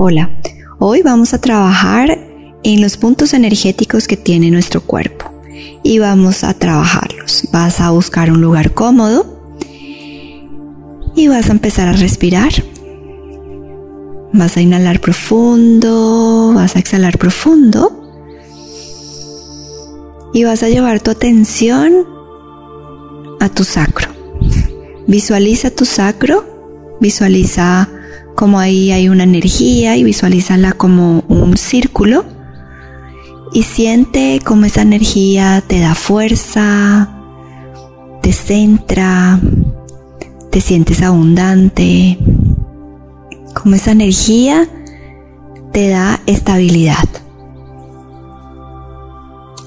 Hola, hoy vamos a trabajar en los puntos energéticos que tiene nuestro cuerpo y vamos a trabajarlos. Vas a buscar un lugar cómodo y vas a empezar a respirar. Vas a inhalar profundo, vas a exhalar profundo y vas a llevar tu atención a tu sacro. Visualiza tu sacro, visualiza como ahí hay una energía y visualízala como un círculo. Y siente como esa energía te da fuerza, te centra, te sientes abundante, como esa energía te da estabilidad.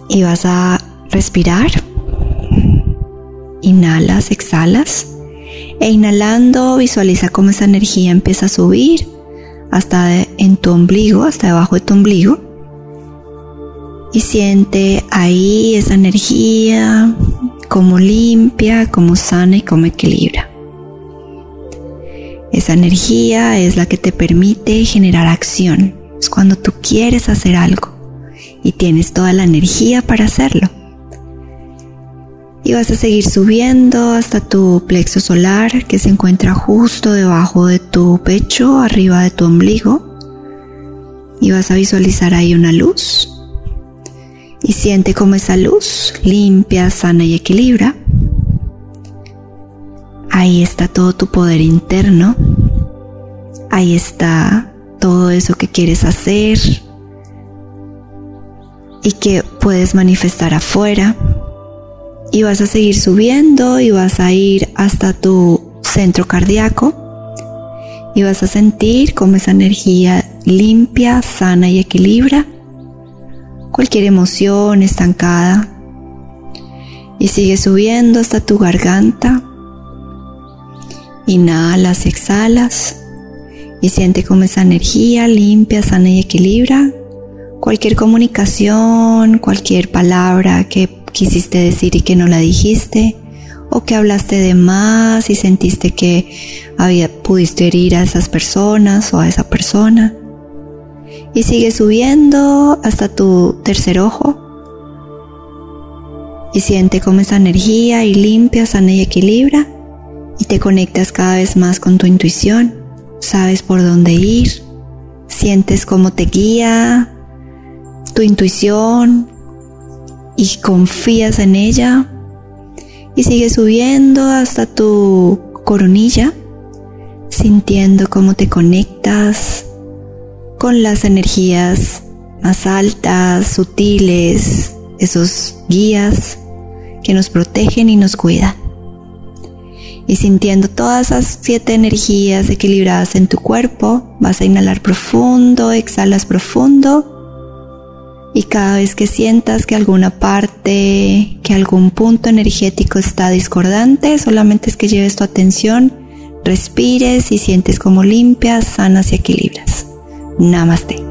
Y vas a respirar, inhalas, exhalas e inhalando visualiza cómo esa energía empieza a subir hasta en tu ombligo, hasta debajo de tu ombligo. Y siente ahí esa energía como limpia, como sana y como equilibra. Esa energía es la que te permite generar acción. Es cuando tú quieres hacer algo y tienes toda la energía para hacerlo y vas a seguir subiendo hasta tu plexo solar que se encuentra justo debajo de tu pecho, arriba de tu ombligo. Y vas a visualizar ahí una luz. Y siente como esa luz limpia, sana y equilibra. Ahí está todo tu poder interno. Ahí está todo eso que quieres hacer y que puedes manifestar afuera y vas a seguir subiendo y vas a ir hasta tu centro cardíaco y vas a sentir cómo esa energía limpia, sana y equilibra cualquier emoción estancada y sigue subiendo hasta tu garganta. Inhalas, exhalas y siente cómo esa energía limpia, sana y equilibra cualquier comunicación, cualquier palabra que quisiste decir y que no la dijiste, o que hablaste de más y sentiste que había, pudiste herir a esas personas o a esa persona. Y sigue subiendo hasta tu tercer ojo. Y siente como esa energía y limpia, sana y equilibra. Y te conectas cada vez más con tu intuición. Sabes por dónde ir. Sientes cómo te guía tu intuición, y confías en ella y sigues subiendo hasta tu coronilla, sintiendo cómo te conectas con las energías más altas, sutiles, esos guías que nos protegen y nos cuidan. Y sintiendo todas esas siete energías equilibradas en tu cuerpo, vas a inhalar profundo, exhalas profundo y cada vez que sientas que alguna parte, que algún punto energético está discordante, solamente es que lleves tu atención, respires y sientes como limpias, sanas y equilibras. Namaste.